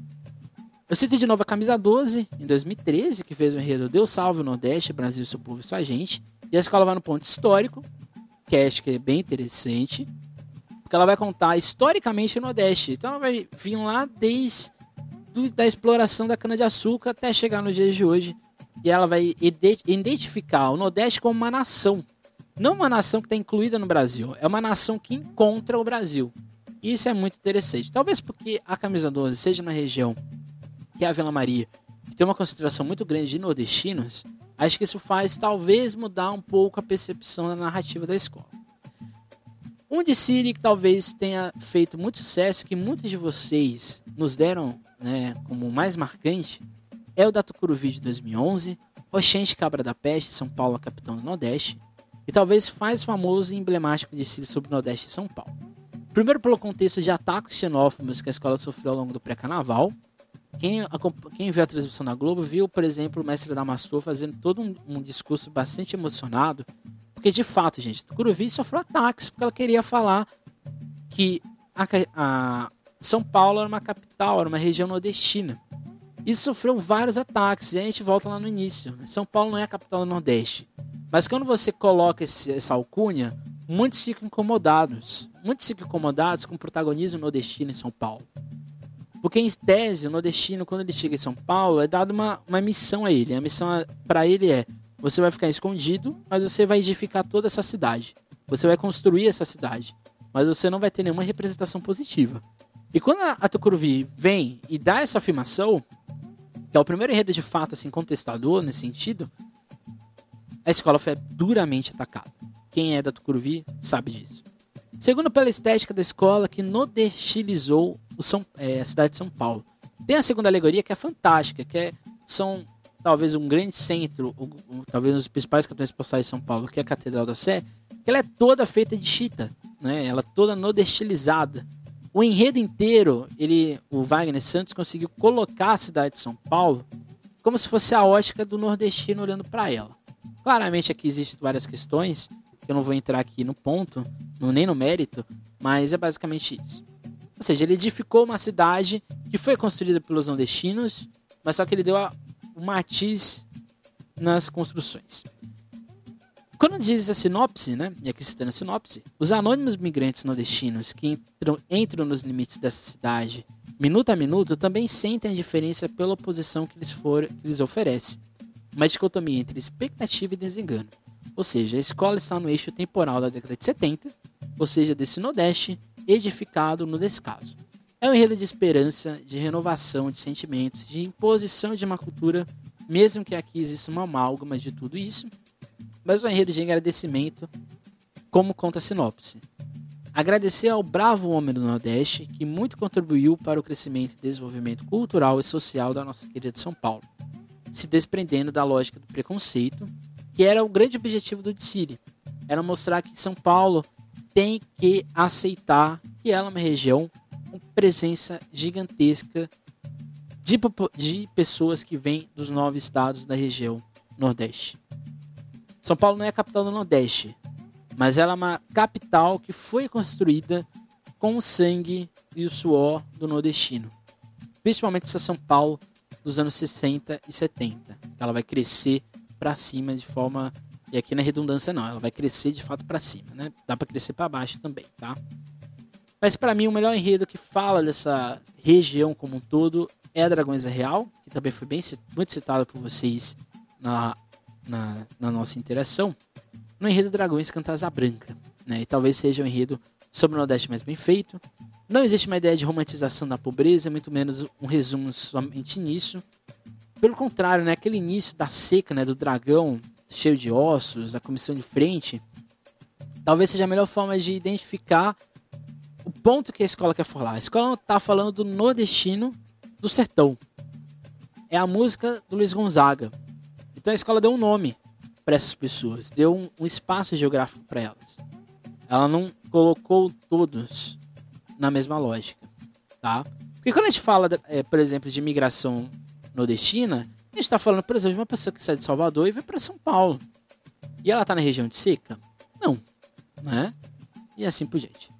Eu cito de novo a camisa 12, em 2013, que fez o enredo Deus Salve o Nordeste, Brasil, seu povo e sua gente. E a escola vai no ponto histórico, que acho que é bem interessante, porque ela vai contar historicamente o Nordeste. Então ela vai vir lá desde do, da exploração da cana-de-açúcar até chegar nos dias de hoje. E ela vai identificar o Nordeste como uma nação. Não uma nação que está incluída no Brasil, é uma nação que encontra o Brasil. E isso é muito interessante. Talvez porque a camisa 12 seja uma região que é a Vila Maria, que tem uma concentração muito grande de nordestinos, acho que isso faz talvez mudar um pouco a percepção da narrativa da escola. Um de Siri que talvez tenha feito muito sucesso, que muitos de vocês nos deram né, como mais marcante, é o da Tucuruvi de 2011, Oxente Cabra da Peste, São Paulo, capitão do Nordeste, e talvez mais famoso e emblemático de Siri sobre o Nordeste e São Paulo. Primeiro pelo contexto de ataques xenófobos que a escola sofreu ao longo do pré-carnaval, quem, quem viu a transmissão da Globo viu, por exemplo, o mestre Damastor fazendo todo um, um discurso bastante emocionado, porque de fato, gente, Tucuruvi sofreu ataques porque ela queria falar que a, a São Paulo era uma capital, era uma região nordestina. E sofreu vários ataques. E a gente volta lá no início. São Paulo não é a capital do Nordeste. Mas quando você coloca esse, essa alcunha, muitos ficam incomodados. Muitos ficam incomodados com o protagonismo nordestino em São Paulo. Porque em tese, o nordestino, quando ele chega em São Paulo, é dado uma, uma missão a ele. A missão para ele é: você vai ficar escondido, mas você vai edificar toda essa cidade. Você vai construir essa cidade, mas você não vai ter nenhuma representação positiva. E quando a Tucuruvi vem e dá essa afirmação, que é o primeiro enredo de fato assim contestador nesse sentido, a escola foi duramente atacada. Quem é da Tucuruvi sabe disso. Segundo pela estética da escola que nordestilizou é, a cidade de São Paulo. Tem a segunda alegoria que é fantástica, que é, são talvez um grande centro, talvez um dos principais cartões postais de São Paulo, que é a Catedral da Sé, ela é toda feita de chita, né? Ela é toda nordestilizada. O enredo inteiro, ele, o Wagner Santos conseguiu colocar a cidade de São Paulo como se fosse a ótica do nordestino olhando para ela. Claramente aqui existem várias questões, que eu não vou entrar aqui no ponto, nem no mérito, mas é basicamente isso. Ou seja, ele edificou uma cidade que foi construída pelos nordestinos, mas só que ele deu o matiz nas construções. Quando diz a sinopse, né, e aqui citando a sinopse, os anônimos migrantes nordestinos que entram, entram nos limites dessa cidade, minuto a minuto, também sentem a diferença pela oposição que lhes, for, que lhes oferece. Uma dicotomia entre expectativa e desengano. Ou seja, a escola está no eixo temporal da década de 70, ou seja, desse Nordeste, edificado no descaso. É um enredo de esperança, de renovação de sentimentos, de imposição de uma cultura, mesmo que aqui exista uma amálgama de tudo isso, mas um enredo de agradecimento, como conta a sinopse. Agradecer ao bravo homem do Nordeste que muito contribuiu para o crescimento e desenvolvimento cultural e social da nossa querida São Paulo, se desprendendo da lógica do preconceito, que era o grande objetivo do Dicile, era mostrar que São Paulo tem que aceitar que ela é uma região presença gigantesca de, de pessoas que vêm dos nove estados da região Nordeste. São Paulo não é a capital do Nordeste, mas ela é uma capital que foi construída com o sangue e o suor do nordestino. Principalmente essa São Paulo dos anos 60 e 70. Ela vai crescer para cima de forma e aqui na redundância não, ela vai crescer de fato para cima, né? Dá para crescer para baixo também, tá? Mas para mim o melhor enredo que fala dessa região como um todo é Dragões Real, que também foi bem muito citado por vocês na, na, na nossa interação. No enredo Dragões canta Asa Branca, né? E talvez seja um enredo sobre o Nordeste mais bem feito. Não existe uma ideia de romantização da pobreza, muito menos um resumo somente nisso. Pelo contrário, né, aquele início da seca, né, do dragão cheio de ossos, a comissão de frente, talvez seja a melhor forma de identificar o ponto que a escola quer falar. A escola não está falando do nordestino do sertão. É a música do Luiz Gonzaga. Então a escola deu um nome para essas pessoas, deu um, um espaço geográfico para elas. Ela não colocou todos na mesma lógica, tá? Porque quando a gente fala, é, por exemplo, de migração nordestina, a gente está falando, por exemplo, de uma pessoa que sai de Salvador e vai para São Paulo. E ela está na região de seca? Não. Né? E assim por diante.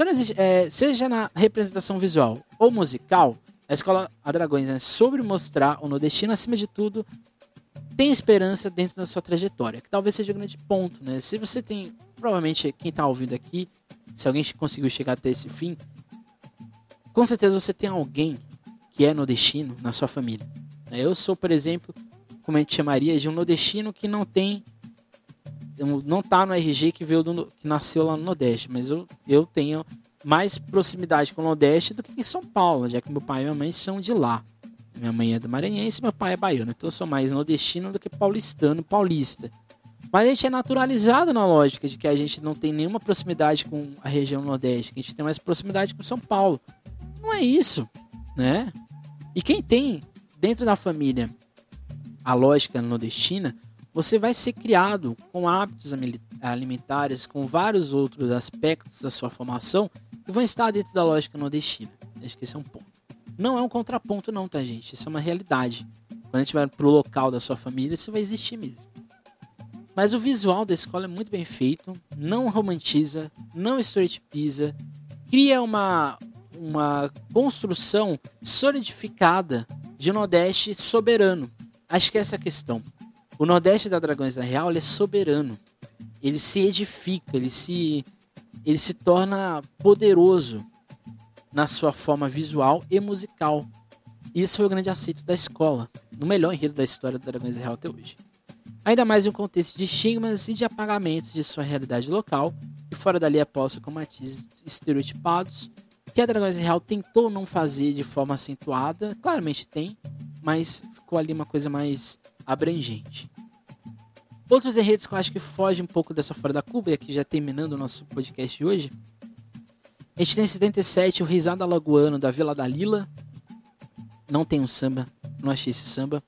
Então, é, seja na representação visual ou musical, a Escola A Dragões é sobre mostrar o nordestino, acima de tudo, tem esperança dentro da sua trajetória, que talvez seja o grande ponto, né? Se você tem, provavelmente quem está ouvindo aqui, se alguém conseguiu chegar até esse fim, com certeza você tem alguém que é nordestino na sua família. Eu sou, por exemplo, como a gente chamaria, de um nordestino que não tem. Não tá no RG que veio do, que nasceu lá no Nordeste, mas eu, eu tenho mais proximidade com o Nordeste do que em São Paulo, já que meu pai e minha mãe são de lá. Minha mãe é do Maranhense meu pai é baiano. Então eu sou mais nordestino do que paulistano, paulista. Mas a gente é naturalizado na lógica de que a gente não tem nenhuma proximidade com a região Nordeste, que a gente tem mais proximidade com São Paulo. Não é isso, né? E quem tem dentro da família, a lógica nordestina, você vai ser criado com hábitos alimentares, com vários outros aspectos da sua formação que vão estar dentro da lógica nordestina. Acho que esse é um ponto. Não é um contraponto, não, tá, gente? Isso é uma realidade. Quando a gente vai pro local da sua família, isso vai existir mesmo. Mas o visual da escola é muito bem feito, não romantiza, não estereotipiza, cria uma, uma construção solidificada de Nordeste soberano. Acho que essa é a questão. O Nordeste da Dragões da Real é soberano. Ele se edifica, ele se, ele se torna poderoso na sua forma visual e musical. Isso foi o grande aceito da escola, no melhor enredo da história do Dragões Real até hoje. Ainda mais em um contexto de estigmas e de apagamentos de sua realidade local, e fora dali é posta com matizes estereotipados, que a Dragões Real tentou não fazer de forma acentuada, claramente tem, mas ficou ali uma coisa mais abrangente. Outros enredos que eu acho que fogem um pouco dessa fora da Cuba, e aqui já terminando o nosso podcast de hoje, a gente tem em 77 o Risada Alagoano da Vila da Lila. Não tem um samba, não achei esse samba,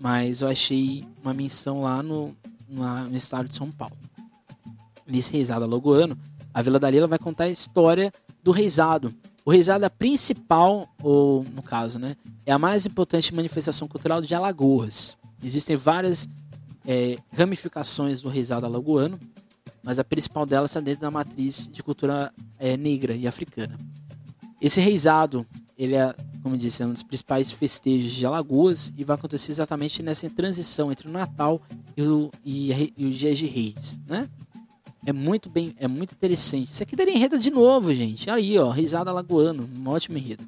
mas eu achei uma menção lá no, no estado de São Paulo. Nesse Risada Alagoano, a Vila da Lila vai contar a história do Reisado. O Reisado é a principal, ou no caso, né, é a mais importante manifestação cultural de Alagoas. Existem várias é, ramificações do Reisado Alagoano, mas a principal delas está dentro da matriz de cultura é, negra e africana. Esse reizado, ele é, como eu disse, é um dos principais festejos de Alagoas e vai acontecer exatamente nessa transição entre o Natal e, o, e, e os dias de Reis, né? É muito bem, é muito interessante. Isso aqui daria enredo de novo, gente. Aí, ó, Risada Alagoano, um ótimo enredo.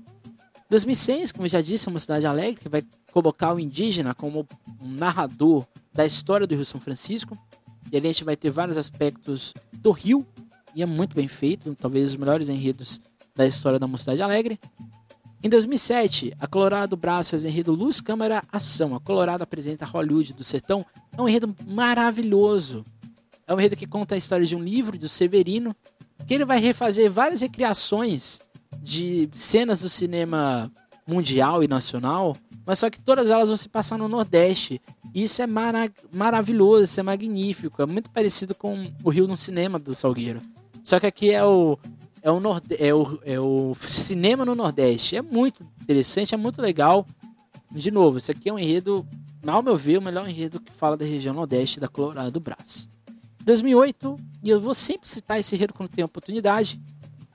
2006, como eu já disse, é uma cidade alegre que vai colocar o indígena como um narrador da história do Rio São Francisco. E ali a gente vai ter vários aspectos do Rio, e é muito bem feito, talvez os melhores enredos da história da Mocidade Alegre. Em 2007, a Colorado Braço fez enredo Luz, Câmara, Ação. A Colorado apresenta Hollywood do Sertão. É um enredo maravilhoso. É um enredo que conta a história de um livro do Severino, que ele vai refazer várias recriações de cenas do cinema mundial e nacional, mas só que todas elas vão se passar no Nordeste. Isso é mara maravilhoso, isso é magnífico. É muito parecido com o Rio no Cinema do Salgueiro. Só que aqui é o, é o, norde é o, é o cinema no Nordeste. É muito interessante, é muito legal. De novo, isso aqui é um enredo, ao meu ver, o melhor enredo que fala da região Nordeste da Colorado do Brás. 2008, e eu vou sempre citar esse enredo quando tenho oportunidade.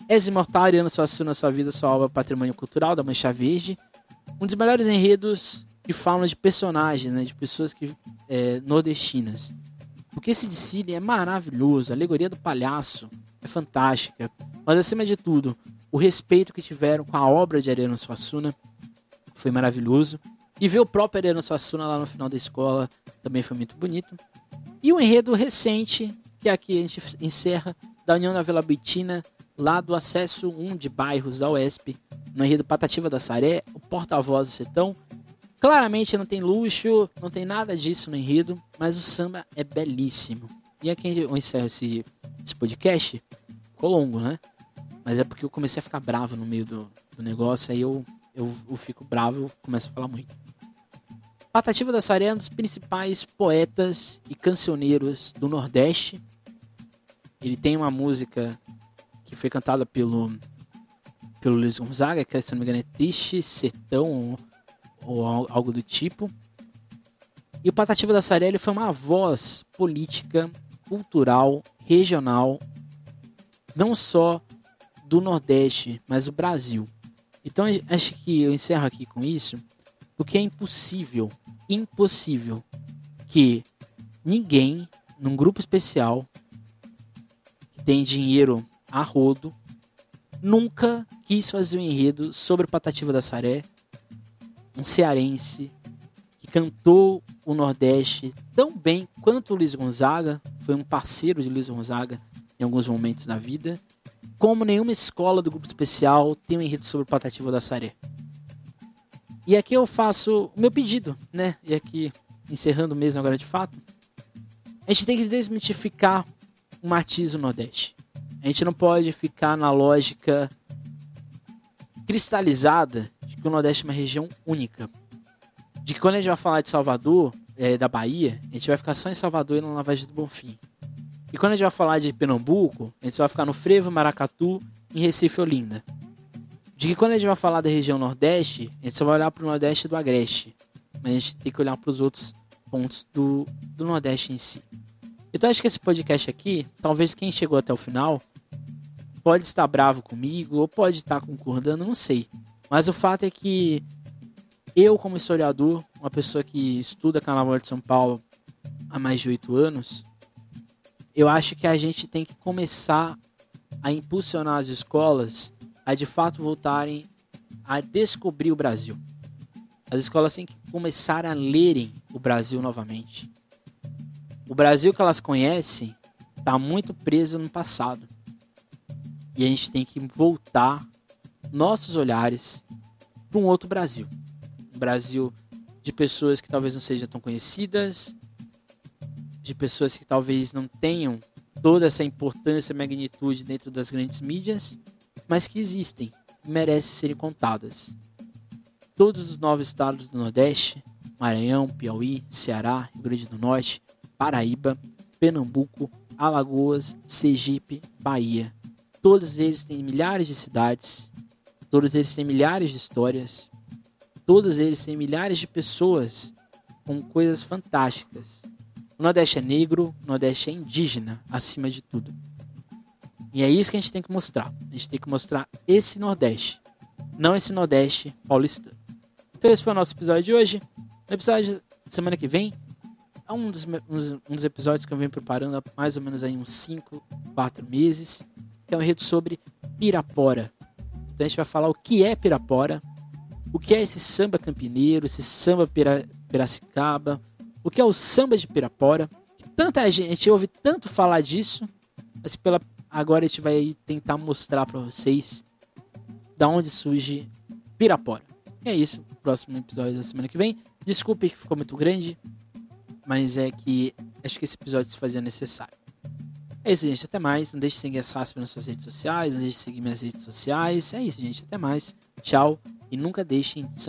És imortal, Ariano Suassuna, sua vida, sua obra, patrimônio cultural da Mancha Verde. Um dos melhores enredos que falam de personagens, né, de pessoas que é, nordestinas. Porque esse de é maravilhoso, a alegoria do palhaço é fantástica, mas acima de tudo, o respeito que tiveram com a obra de Ariano Suassuna foi maravilhoso. E ver o próprio Ariano Suassuna lá no final da escola também foi muito bonito. E um enredo recente, que aqui a gente encerra, da União da Vila Bitina, lá do acesso 1 de bairros da UESP, no enredo Patativa da Saré, o porta-voz do sertão. Claramente não tem luxo, não tem nada disso no enredo, mas o samba é belíssimo. E aqui eu encerro esse, esse podcast, ficou longo, né? Mas é porque eu comecei a ficar bravo no meio do, do negócio, aí eu, eu, eu fico bravo e começo a falar muito. Patativa da Saré é um dos principais poetas e cancioneiros do Nordeste. Ele tem uma música que foi cantada pelo pelo Luiz Gonzaga, que se não me engano é Triste, Sertão ou, ou algo do tipo. E o Patativa da Sarelli foi uma voz política, cultural, regional, não só do Nordeste, mas do Brasil. Então acho que eu encerro aqui com isso, porque é impossível, impossível que ninguém num grupo especial que tem dinheiro a rodo nunca quis fazer um enredo sobre Patativa da Saré, um cearense que cantou o Nordeste tão bem quanto o Luiz Gonzaga, foi um parceiro de Luiz Gonzaga em alguns momentos da vida, como nenhuma escola do grupo especial tem um enredo sobre Patativa da Saré. E aqui eu faço o meu pedido, né? E aqui, encerrando mesmo agora de fato, a gente tem que desmitificar o matiz do Nordeste. A gente não pode ficar na lógica cristalizada de que o Nordeste é uma região única. De que quando a gente vai falar de Salvador, é, da Bahia, a gente vai ficar só em Salvador e na Lavagem do Bonfim. E quando a gente vai falar de Pernambuco, a gente vai ficar no Frevo, Maracatu, em Recife, Olinda. De que quando a gente vai falar da região Nordeste, a gente só vai olhar para o Nordeste do Agreste. Mas a gente tem que olhar para os outros pontos do, do Nordeste em si. Então acho que esse podcast aqui, talvez quem chegou até o final, pode estar bravo comigo ou pode estar concordando, não sei. Mas o fato é que eu, como historiador, uma pessoa que estuda Carnaval de São Paulo há mais de oito anos, eu acho que a gente tem que começar a impulsionar as escolas a de fato voltarem a descobrir o Brasil. As escolas têm que começar a lerem o Brasil novamente. O Brasil que elas conhecem está muito preso no passado. E a gente tem que voltar nossos olhares para um outro Brasil. Um Brasil de pessoas que talvez não sejam tão conhecidas, de pessoas que talvez não tenham toda essa importância e magnitude dentro das grandes mídias, mas que existem e merecem serem contadas. Todos os nove estados do Nordeste, Maranhão, Piauí, Ceará, Rio Grande do Norte, Paraíba, Pernambuco, Alagoas, Sergipe, Bahia. Todos eles têm milhares de cidades, todos eles têm milhares de histórias, todos eles têm milhares de pessoas com coisas fantásticas. O Nordeste é negro, o Nordeste é indígena, acima de tudo. E é isso que a gente tem que mostrar. A gente tem que mostrar esse Nordeste, não esse Nordeste paulistano. Então esse foi o nosso episódio de hoje. No episódio da semana que vem, é um dos, um dos episódios que eu venho preparando há mais ou menos aí uns 5, 4 meses, que é um enredo sobre Pirapora. Então a gente vai falar o que é Pirapora, o que é esse samba campineiro, esse samba pira, piracicaba, o que é o samba de Pirapora. Tanta gente ouve tanto falar disso, mas pela Agora a gente vai tentar mostrar para vocês da onde surge Pirapora. E é isso, próximo episódio da semana que vem. Desculpe que ficou muito grande, mas é que acho que esse episódio se fazia necessário. É isso, gente. Até mais. Não deixe de seguir a SASP nas suas redes sociais. Não deixe de seguir minhas redes sociais. É isso, gente. Até mais. Tchau. E nunca deixem de